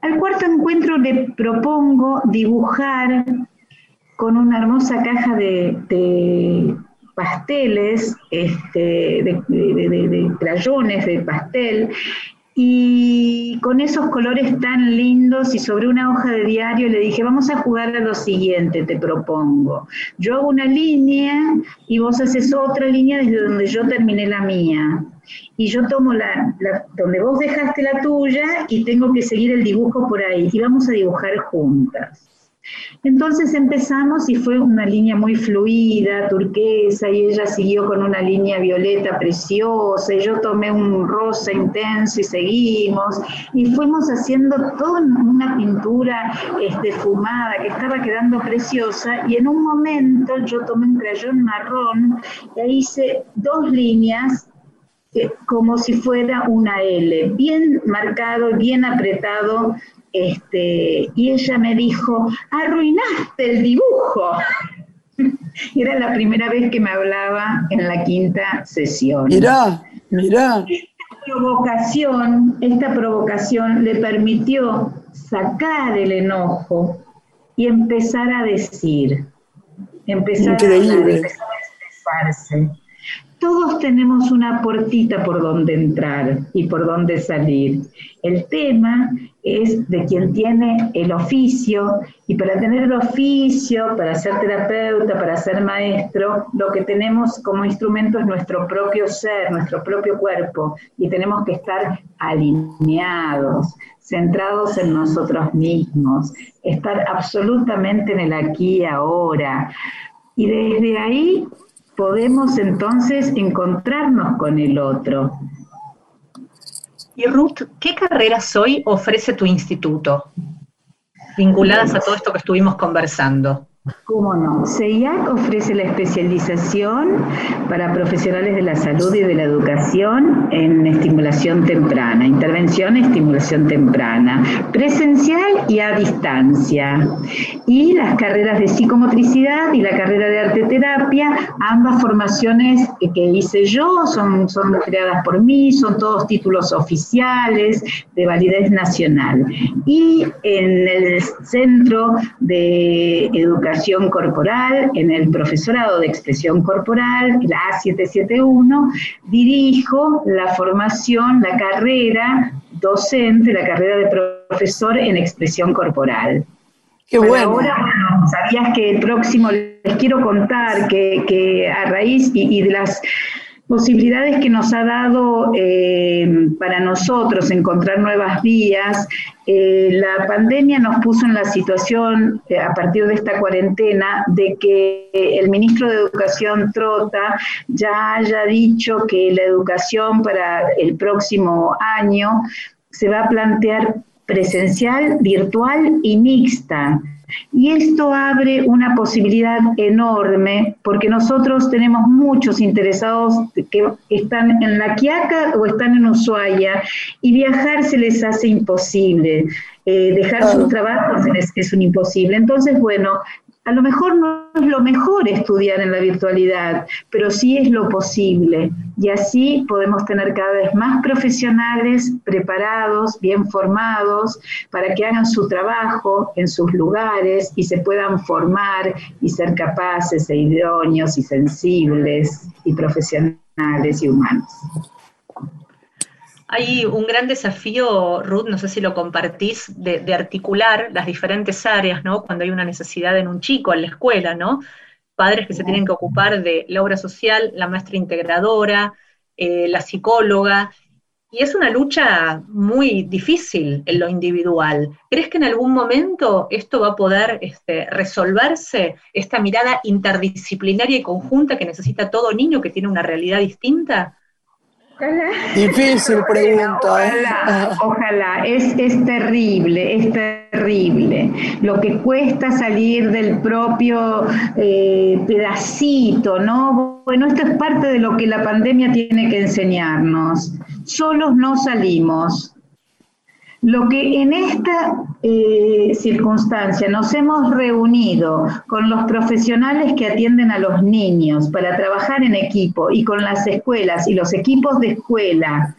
Al cuarto encuentro le propongo dibujar con una hermosa caja de, pasteles, este, de, de crayones de pastel, y con esos colores tan lindos y sobre una hoja de diario le dije, vamos a jugar a lo siguiente, te propongo. Yo hago una línea y vos haces otra línea desde donde yo terminé la mía. Y yo tomo la, donde vos dejaste la tuya y tengo que seguir el dibujo por ahí. Y vamos a dibujar juntas. Entonces empezamos y fue una línea muy fluida, turquesa, y ella siguió con una línea violeta preciosa, y yo tomé un rosa intenso y seguimos, y fuimos haciendo toda una pintura este, fumada que estaba quedando preciosa, y en un momento yo tomé un crayón marrón e hice dos líneas eh, como si fuera una L, bien marcado, bien apretado este, y ella me dijo, arruinaste el dibujo. Era la primera vez que me hablaba en la quinta sesión. Mirá, mirá. Esta provocación, esta provocación le permitió sacar el enojo y empezar a decir, empezar, A, empezar a expresarse todos tenemos una puertita por donde entrar y por donde salir. El tema es de quien tiene el oficio y para tener el oficio, para ser terapeuta, para ser maestro, lo que tenemos como instrumento es nuestro propio ser, nuestro propio cuerpo y tenemos que estar alineados, centrados en nosotros mismos, estar absolutamente en el aquí y ahora. Y desde ahí podemos entonces encontrarnos con el otro. Y Ruth, ¿qué carreras hoy ofrece tu instituto? Vinculadas a todo esto que estuvimos conversando. ¿Cómo no? CEIAC ofrece la especialización para profesionales de la salud y de la educación en estimulación temprana, intervención y estimulación temprana, presencial y a distancia. Y las carreras de psicomotricidad y la carrera de arte terapia, ambas formaciones que hice yo, son, son creadas por mí, son todos títulos oficiales de validez nacional. Y en el Centro de Educación corporal, en el profesorado de expresión corporal, la A771, dirijo la formación, la carrera docente, la carrera de profesor en expresión corporal. Qué bueno. Ahora, sabías que el próximo, les quiero contar que, a raíz y de las posibilidades que nos ha dado eh, para nosotros encontrar nuevas vías. Eh, la pandemia nos puso en la situación, eh, a partir de esta cuarentena, de que el ministro de Educación Trota ya haya dicho que la educación para el próximo año se va a plantear presencial, virtual y mixta. Y esto abre una posibilidad enorme porque nosotros tenemos muchos interesados que están en La Quiaca o están en Ushuaia y viajar se les hace imposible. Eh, dejar sus trabajos es, es un imposible. Entonces, bueno, a lo mejor no es lo mejor estudiar en la virtualidad, pero sí es lo posible. Y así podemos tener cada vez más profesionales preparados, bien formados, para que hagan su trabajo en sus lugares y se puedan formar y ser capaces e idóneos y sensibles y profesionales y humanos. Hay un gran desafío, Ruth, no sé si lo compartís, de, articular las diferentes áreas, ¿no? Cuando hay una necesidad en un chico, en la escuela, ¿no? Padres que se tienen que ocupar de la obra social, la maestra integradora, eh, la psicóloga, y es una lucha muy difícil en lo individual. ¿Crees que en algún momento esto va a poder este, resolverse, esta mirada interdisciplinaria y conjunta que necesita todo niño que tiene una realidad distinta? Difícil pregunta. ¿eh? Ojalá, Es, es terrible, es terrible. Lo que cuesta salir del propio eh, pedacito, ¿no? Bueno, esto es parte de lo que la pandemia tiene que enseñarnos. Solos no salimos. Lo que en esta eh, circunstancia nos hemos reunido con los profesionales que atienden a los niños para trabajar en equipo y con las escuelas y los equipos de escuela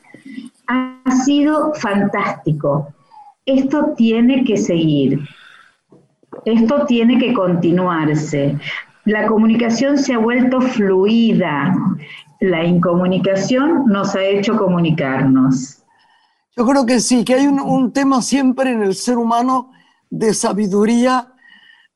ha sido fantástico. Esto tiene que seguir. Esto tiene que continuarse. la comunicación se ha vuelto fluida. La incomunicación nos ha hecho comunicarnos. Yo creo que sí, que hay un, tema siempre en el ser humano de sabiduría.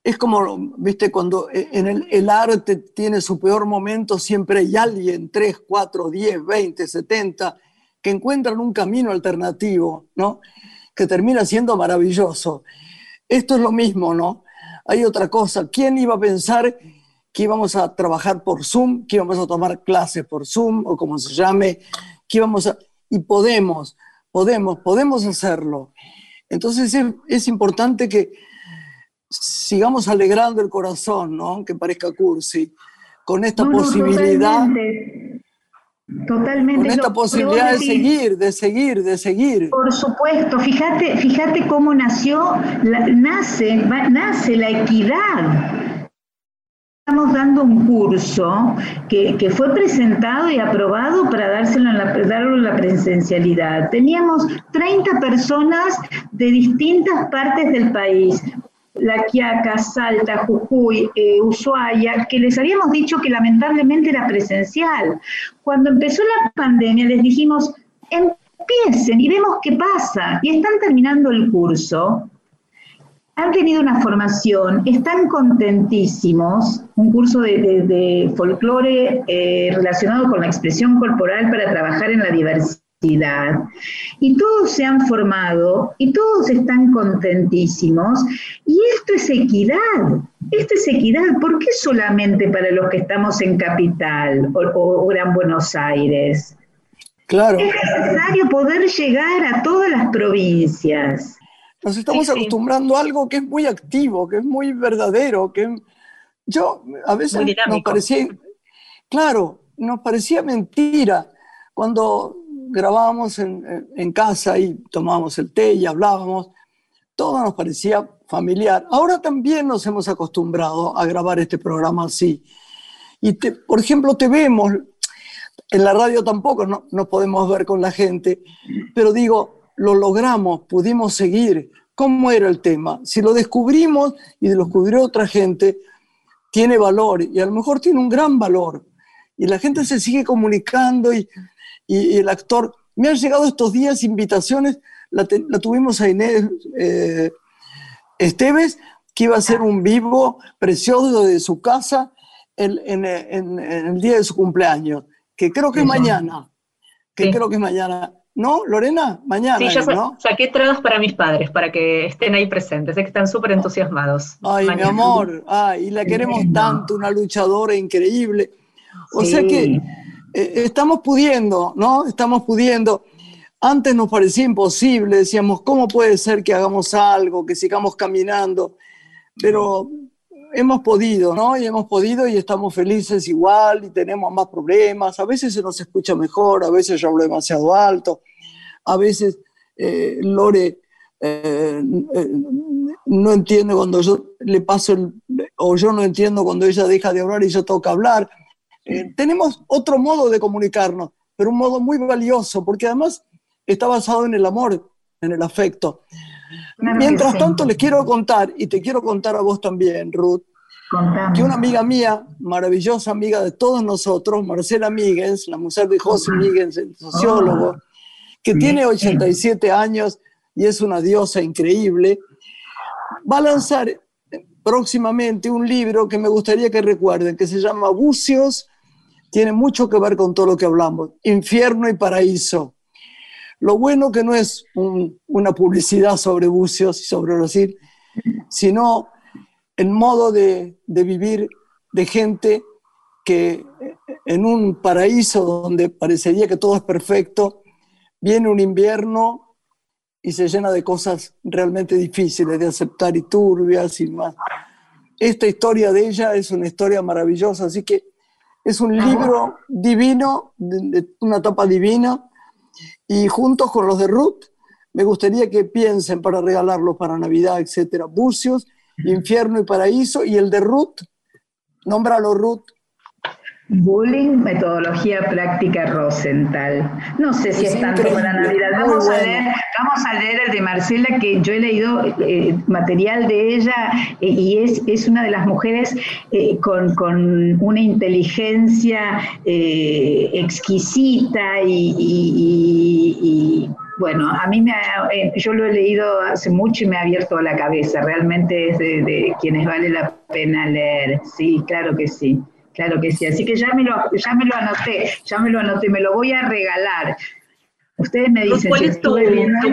Es como, viste, cuando en el, el, arte tiene su peor momento, siempre hay alguien, 3, 4, 10, 20, 70, que encuentran un camino alternativo, ¿no? Que termina siendo maravilloso. Esto es lo mismo, ¿no? Hay otra cosa. ¿Quién iba a pensar que íbamos a trabajar por Zoom, que íbamos a tomar clases por Zoom o como se llame, que íbamos a... Y podemos, podemos, podemos hacerlo. Entonces es, importante que sigamos alegrando el corazón, ¿no? Aunque parezca cursi, con esta posibilidad... Totalmente. Con esta posibilidad de seguir, de seguir, de seguir. Por supuesto, fíjate, fíjate cómo nació, nace, nace la equidad Estamos dando un curso que, fue presentado y aprobado para dárselo la, darlo en la presencialidad. Teníamos 30 personas de distintas partes del país, La Quiaca, Salta, Jujuy, eh, Ushuaia, que les habíamos dicho que lamentablemente era presencial. Cuando empezó la pandemia les dijimos, empiecen y vemos qué pasa. Y están terminando el curso han tenido una formación, están contentísimos, un curso de, folclore eh, relacionado con la expresión corporal para trabajar en la diversidad. Y todos se han formado y todos están contentísimos. Y esto es equidad, esto es equidad. ¿Por qué solamente para los que estamos en Capital o, o Gran Buenos Aires? Claro. Es necesario poder llegar a todas las provincias. Nos estamos acostumbrando a algo que es muy activo, que es muy verdadero, que yo a veces nos parecía, claro, nos parecía mentira cuando grabábamos en, en, casa y tomábamos el té y hablábamos, todo nos parecía familiar. Ahora también nos hemos acostumbrado a grabar este programa así. Y, por ejemplo, te vemos, en la radio tampoco no, no podemos ver con la gente, pero digo, lo logramos, pudimos seguir. ¿Cómo era el tema? Si lo descubrimos y lo descubrió otra gente, tiene valor y a lo mejor tiene un gran valor. Y la gente se sigue comunicando y, el actor... Me han llegado estos días invitaciones, la, tuvimos a Inés eh, Esteves, que iba a hacer un vivo precioso de su casa en, el día de su cumpleaños, que creo que es mañana, que creo que es mañana. ¿No, Lorena? Mañana. Sí, yo saqué trados para mis padres, para que estén ahí presentes. Sé que están súper entusiasmados. Ay, mi amor, ay, la queremos tanto, una luchadora increíble. O sea que eh, estamos pudiendo, ¿no? Estamos pudiendo. Antes nos parecía imposible, decíamos, ¿cómo puede ser que hagamos algo, que sigamos caminando? Pero hemos podido, ¿no? Y hemos podido y estamos felices igual y tenemos más problemas. A veces se nos escucha mejor, a veces yo hablo demasiado alto, a veces eh, Lore eh, eh, no entiende cuando yo le paso el, o yo no entiendo cuando ella deja de hablar y yo toca hablar. tenemos otro modo de comunicarnos, pero un modo muy valioso, porque además está basado en el amor, en el afecto. Mientras tanto, les quiero contar, y te quiero contar a vos también, Ruth, que una amiga mía, maravillosa amiga de todos nosotros, Marcela Míguez, la mujer de José Míguez, el sociólogo, que tiene 87 años y es una diosa increíble, va a lanzar próximamente un libro que me gustaría que recuerden, que se llama Bucios, tiene mucho que ver con todo lo que hablamos, Infierno y Paraíso. Lo bueno que no es una publicidad sobre bucios y sobre Brasil, sino el modo de, vivir de gente que en un paraíso donde parecería que todo es perfecto, viene un invierno y se llena de cosas realmente difíciles de aceptar y turbias y más. Esta historia de ella es una historia maravillosa, así que es un libro divino, de una etapa divina, y juntos con los de Ruth, me gustaría que piensen para regalarlos para Navidad, etcétera. Bucios, Infierno y Paraíso, y el de Ruth, nómbralo Ruth. Bullying, metodología práctica Rosenthal. No sé si es, tanto para Navidad. Vamos a, leer, vamos a leer el de Marcela, que yo he leído eh, material de ella eh, y es, es una de las mujeres eh, con, con, una inteligencia exquisita y, y, bueno, a mí me yo lo he leído hace mucho y me ha abierto la cabeza. Realmente es de, de quienes vale la pena leer. Sí, claro que sí. Claro que sí, así que ya me lo, ya me lo anoté, ya me lo anoté, me lo voy a regalar. Ustedes me dicen. ¿Cuál es tu,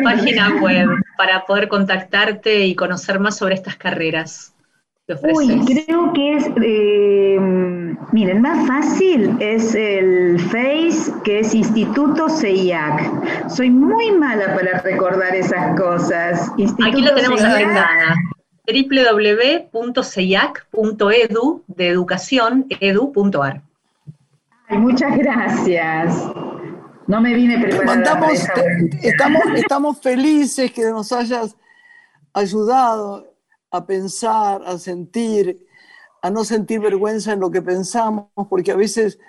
página web para poder contactarte y conocer más sobre estas carreras? Uy, creo que es, eh, miren, más fácil es el Face, que es Instituto CEIAC. Soy muy mala para recordar esas cosas. Aquí lo tenemos agendada www.ceyac.edu de educación edu.ar. Muchas gracias. No me vine preparada. estamos, estamos felices que nos hayas ayudado a pensar, a sentir, a no sentir vergüenza en lo que pensamos, porque a veces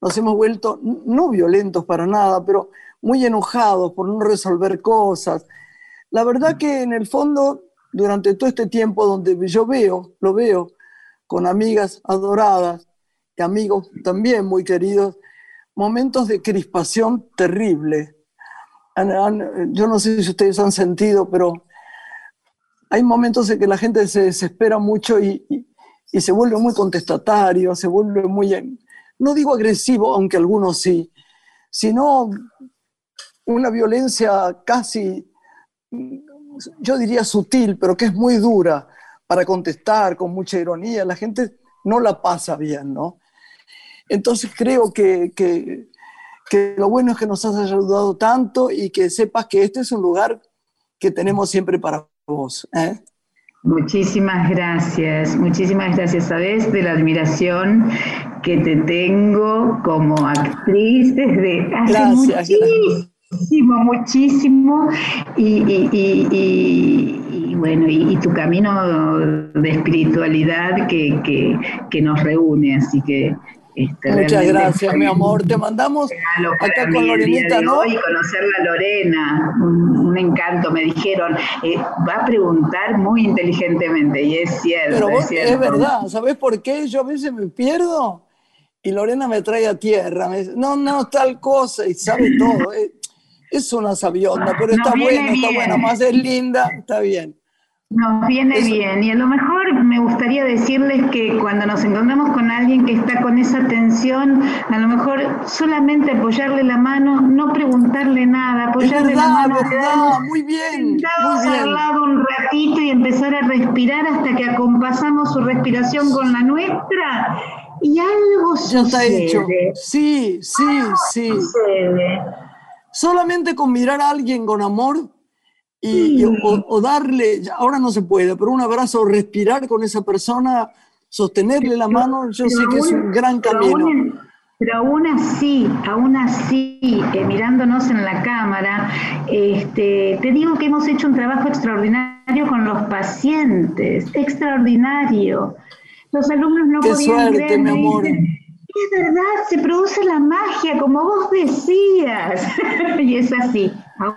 nos hemos vuelto no violentos para nada, pero muy enojados por no resolver cosas. La verdad que en el fondo durante todo este tiempo donde yo veo, lo veo con amigas adoradas y amigos también muy queridos, momentos de crispación terrible. Yo no sé si ustedes han sentido, pero hay momentos en que la gente se desespera mucho y, y, se vuelve muy contestatario, se vuelve muy, no digo agresivo, aunque algunos sí, sino una violencia casi yo diría sutil, pero que es muy dura para contestar con mucha ironía, la gente no la pasa bien, ¿no? Entonces creo que, que, lo bueno es que nos has ayudado tanto y que sepas que este es un lugar que tenemos siempre para vos. ¿eh? Muchísimas gracias, muchísimas gracias. Sabes de la admiración que te tengo como actriz desde hace gracias, Muchísimo, muchísimo. Y, bueno, y, tu camino de espiritualidad que, nos reúne, así que... Este, Muchas gracias, mi amor. Te mandamos acá con Lorenita, ¿no? Y conocer a Lorena, un, encanto. Me dijeron, eh, va a preguntar muy inteligentemente, y es cierto. Pero es, cierto. es verdad, ¿sabes por qué? Yo a veces me pierdo y Lorena me trae a tierra. Me dice, no, no, tal cosa, y sabe todo. Es una sabionda, pero está buena, está buena, más es linda, está bien. Nos viene bien y a lo mejor me gustaría decirles que cuando nos encontramos con alguien que está con esa tensión, a lo mejor solamente apoyarle la mano, no preguntarle nada, apoyarle la mano, verdad, muy bien, muy bien. al lado un ratito y empezar a respirar hasta que acompasamos su respiración con la nuestra y algo ya está hecho. Sí, sí, sí. Sucede solamente con mirar a alguien con amor y, o, darle, ahora no se puede, pero un abrazo, respirar con esa persona, sostenerle la mano, yo sé que es un gran camino. pero aún así, aún así, eh, mirándonos en la cámara, este, te digo que hemos hecho un trabajo extraordinario con los pacientes, extraordinario. Los alumnos no Qué suerte, mi amor es verdad, se produce la magia, como vos decías. y es así.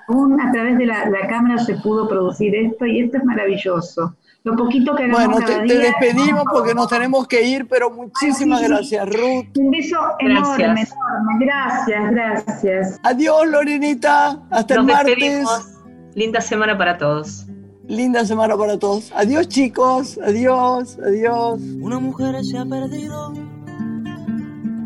Aún a través de la, cámara se pudo producir esto y esto es maravilloso. Lo poquito que Bueno, te, te, despedimos porque nos tenemos que ir, pero muchísimas gracias, Ruth. Un beso enorme, enorme. Gracias, gracias. Adiós, Lorenita. Hasta el martes. Linda semana para todos. Linda semana para todos. Adiós, chicos. Adiós, adiós. Una mujer se ha perdido